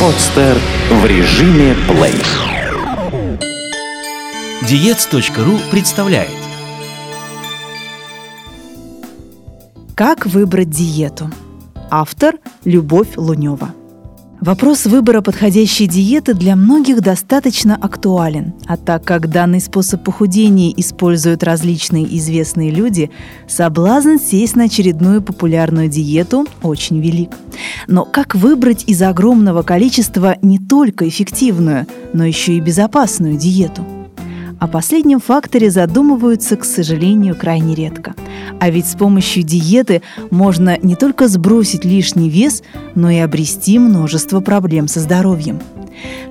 Подстер в режиме плей. Диец.ру представляет Как выбрать диету? Автор Любовь Лунева. Вопрос выбора подходящей диеты для многих достаточно актуален, а так как данный способ похудения используют различные известные люди, соблазн сесть на очередную популярную диету очень велик. Но как выбрать из огромного количества не только эффективную, но еще и безопасную диету? О последнем факторе задумываются, к сожалению, крайне редко. А ведь с помощью диеты можно не только сбросить лишний вес, но и обрести множество проблем со здоровьем.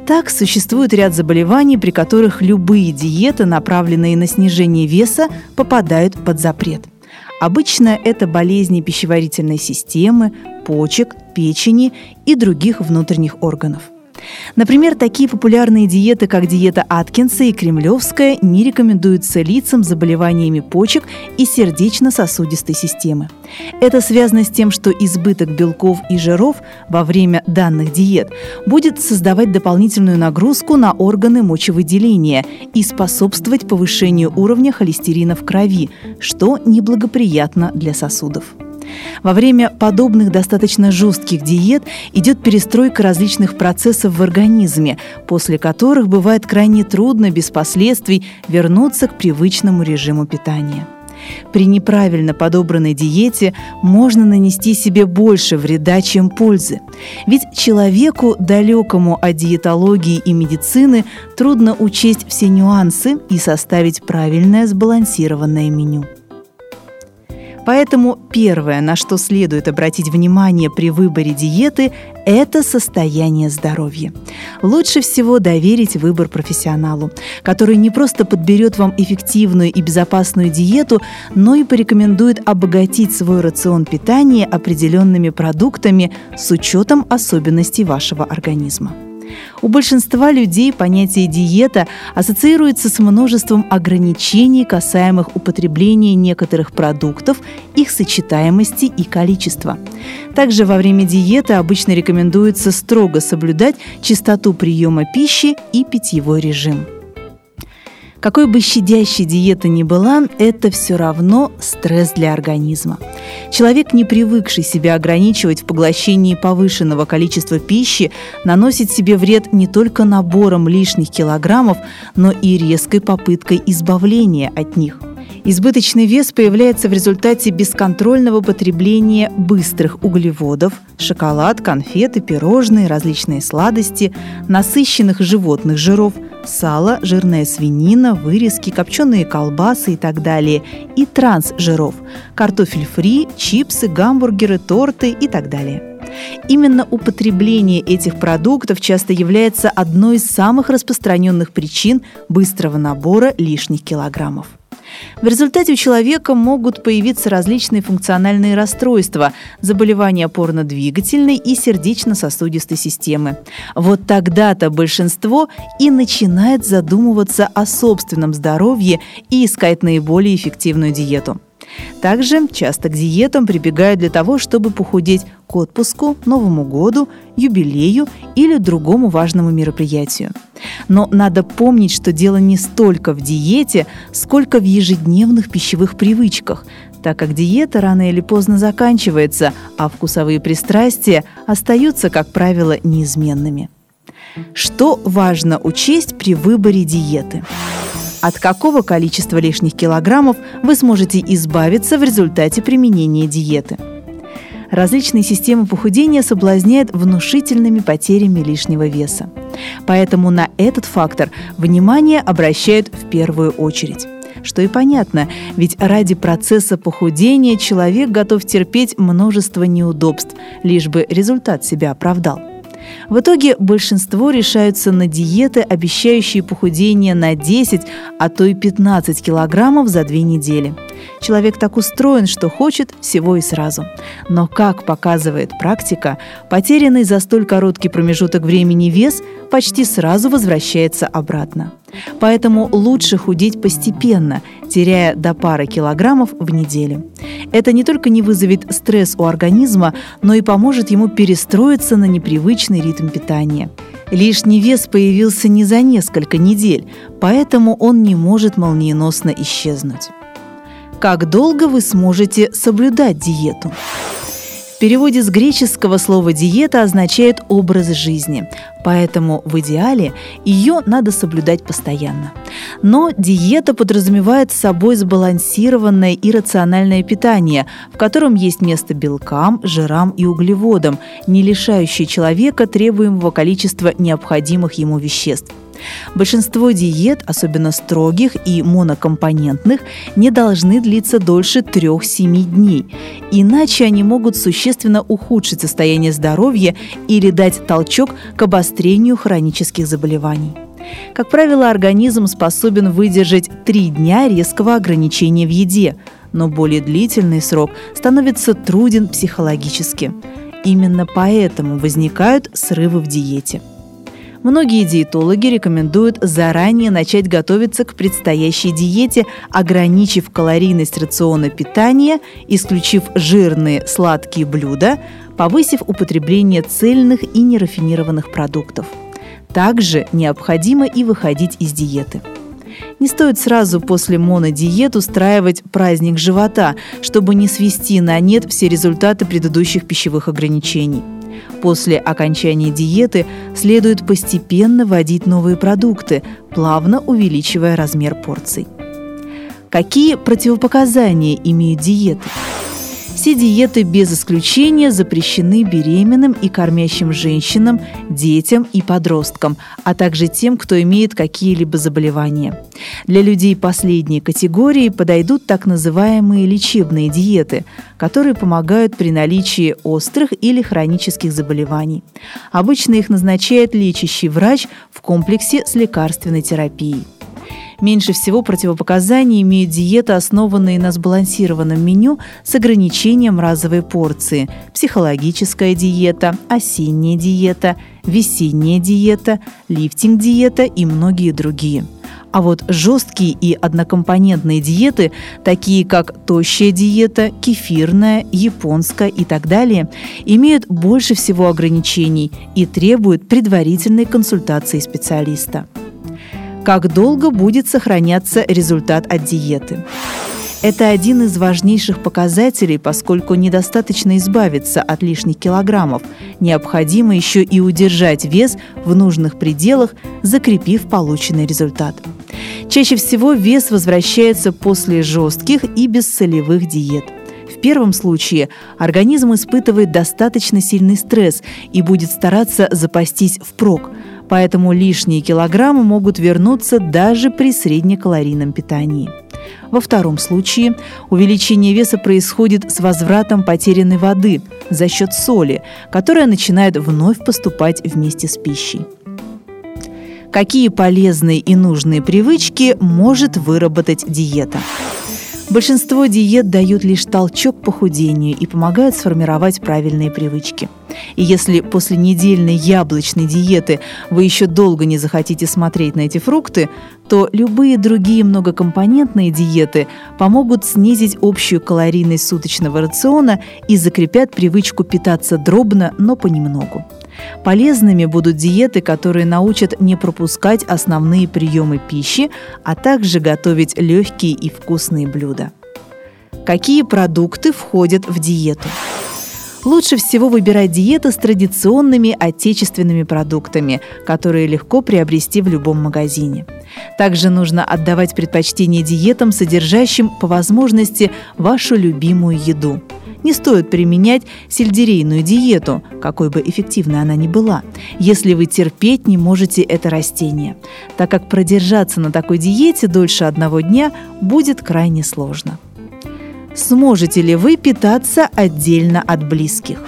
Так, существует ряд заболеваний, при которых любые диеты, направленные на снижение веса, попадают под запрет. Обычно это болезни пищеварительной системы, почек, печени и других внутренних органов. Например, такие популярные диеты, как диета Аткинса и Кремлевская, не рекомендуются лицам с заболеваниями почек и сердечно-сосудистой системы. Это связано с тем, что избыток белков и жиров во время данных диет будет создавать дополнительную нагрузку на органы мочевыделения и способствовать повышению уровня холестерина в крови, что неблагоприятно для сосудов. Во время подобных достаточно жестких диет идет перестройка различных процессов в организме, после которых бывает крайне трудно без последствий вернуться к привычному режиму питания. При неправильно подобранной диете можно нанести себе больше вреда, чем пользы. Ведь человеку, далекому от диетологии и медицины, трудно учесть все нюансы и составить правильное сбалансированное меню. Поэтому первое, на что следует обратить внимание при выборе диеты, это состояние здоровья. Лучше всего доверить выбор профессионалу, который не просто подберет вам эффективную и безопасную диету, но и порекомендует обогатить свой рацион питания определенными продуктами с учетом особенностей вашего организма. У большинства людей понятие диета ассоциируется с множеством ограничений, касаемых употребления некоторых продуктов, их сочетаемости и количества. Также во время диеты обычно рекомендуется строго соблюдать частоту приема пищи и питьевой режим. Какой бы щадящей диета ни была, это все равно стресс для организма. Человек, не привыкший себя ограничивать в поглощении повышенного количества пищи, наносит себе вред не только набором лишних килограммов, но и резкой попыткой избавления от них – Избыточный вес появляется в результате бесконтрольного потребления быстрых углеводов, шоколад, конфеты, пирожные, различные сладости, насыщенных животных жиров, сало, жирная свинина, вырезки, копченые колбасы и так далее, и трансжиров – картофель фри, чипсы, гамбургеры, торты и так далее. Именно употребление этих продуктов часто является одной из самых распространенных причин быстрого набора лишних килограммов. В результате у человека могут появиться различные функциональные расстройства, заболевания опорно-двигательной и сердечно-сосудистой системы. Вот тогда-то большинство и начинает задумываться о собственном здоровье и искать наиболее эффективную диету. Также часто к диетам прибегают для того, чтобы похудеть к отпуску, Новому году, юбилею или другому важному мероприятию. Но надо помнить, что дело не столько в диете, сколько в ежедневных пищевых привычках, так как диета рано или поздно заканчивается, а вкусовые пристрастия остаются, как правило, неизменными. Что важно учесть при выборе диеты? От какого количества лишних килограммов вы сможете избавиться в результате применения диеты? Различные системы похудения соблазняют внушительными потерями лишнего веса. Поэтому на этот фактор внимание обращают в первую очередь. Что и понятно, ведь ради процесса похудения человек готов терпеть множество неудобств, лишь бы результат себя оправдал. В итоге большинство решаются на диеты, обещающие похудение на 10, а то и 15 килограммов за две недели. Человек так устроен, что хочет всего и сразу. Но, как показывает практика, потерянный за столь короткий промежуток времени вес почти сразу возвращается обратно. Поэтому лучше худеть постепенно, теряя до пары килограммов в неделю. Это не только не вызовет стресс у организма, но и поможет ему перестроиться на непривычный ритм питания. Лишний вес появился не за несколько недель, поэтому он не может молниеносно исчезнуть. Как долго вы сможете соблюдать диету? В переводе с греческого слово «диета» означает «образ жизни», поэтому в идеале ее надо соблюдать постоянно. Но диета подразумевает собой сбалансированное и рациональное питание, в котором есть место белкам, жирам и углеводам, не лишающее человека требуемого количества необходимых ему веществ – Большинство диет, особенно строгих и монокомпонентных, не должны длиться дольше 3-7 дней, иначе они могут существенно ухудшить состояние здоровья или дать толчок к обострению хронических заболеваний. Как правило, организм способен выдержать 3 дня резкого ограничения в еде, но более длительный срок становится труден психологически. Именно поэтому возникают срывы в диете – Многие диетологи рекомендуют заранее начать готовиться к предстоящей диете, ограничив калорийность рациона питания, исключив жирные сладкие блюда, повысив употребление цельных и нерафинированных продуктов. Также необходимо и выходить из диеты. Не стоит сразу после монодиет устраивать праздник живота, чтобы не свести на нет все результаты предыдущих пищевых ограничений – После окончания диеты следует постепенно вводить новые продукты, плавно увеличивая размер порций. Какие противопоказания имеют диеты? Все диеты без исключения запрещены беременным и кормящим женщинам, детям и подросткам, а также тем, кто имеет какие-либо заболевания. Для людей последней категории подойдут так называемые лечебные диеты, которые помогают при наличии острых или хронических заболеваний. Обычно их назначает лечащий врач в комплексе с лекарственной терапией. Меньше всего противопоказаний имеют диеты, основанные на сбалансированном меню с ограничением разовой порции, психологическая диета, осенняя диета, весенняя диета, лифтинг-диета и многие другие. А вот жесткие и однокомпонентные диеты, такие как тощая диета, кефирная, японская и так далее, имеют больше всего ограничений и требуют предварительной консультации специалиста как долго будет сохраняться результат от диеты. Это один из важнейших показателей, поскольку недостаточно избавиться от лишних килограммов. Необходимо еще и удержать вес в нужных пределах, закрепив полученный результат. Чаще всего вес возвращается после жестких и бессолевых диет. В первом случае организм испытывает достаточно сильный стресс и будет стараться запастись впрок – поэтому лишние килограммы могут вернуться даже при среднекалорийном питании. Во втором случае увеличение веса происходит с возвратом потерянной воды за счет соли, которая начинает вновь поступать вместе с пищей. Какие полезные и нужные привычки может выработать диета? Большинство диет дают лишь толчок похудению и помогают сформировать правильные привычки. И если после недельной яблочной диеты вы еще долго не захотите смотреть на эти фрукты, то любые другие многокомпонентные диеты помогут снизить общую калорийность суточного рациона и закрепят привычку питаться дробно, но понемногу. Полезными будут диеты, которые научат не пропускать основные приемы пищи, а также готовить легкие и вкусные блюда. Какие продукты входят в диету? Лучше всего выбирать диеты с традиционными отечественными продуктами, которые легко приобрести в любом магазине. Также нужно отдавать предпочтение диетам, содержащим по возможности вашу любимую еду – не стоит применять сельдерейную диету, какой бы эффективной она ни была, если вы терпеть не можете это растение, так как продержаться на такой диете дольше одного дня будет крайне сложно. Сможете ли вы питаться отдельно от близких?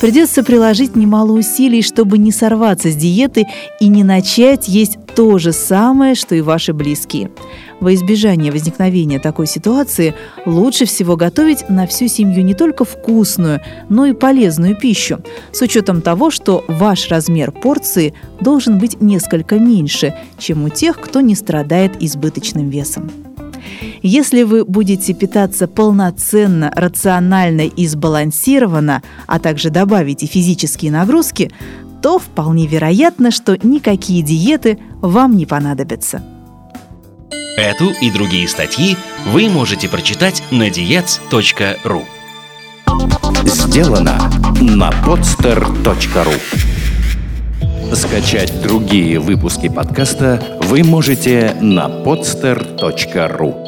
Придется приложить немало усилий, чтобы не сорваться с диеты и не начать есть то же самое, что и ваши близкие. Во избежание возникновения такой ситуации лучше всего готовить на всю семью не только вкусную, но и полезную пищу, с учетом того, что ваш размер порции должен быть несколько меньше, чем у тех, кто не страдает избыточным весом. Если вы будете питаться полноценно, рационально и сбалансированно, а также добавите физические нагрузки, то вполне вероятно, что никакие диеты вам не понадобятся. Эту и другие статьи вы можете прочитать на diets.ru Сделано на podster.ru Скачать другие выпуски подкаста вы можете на podster.ru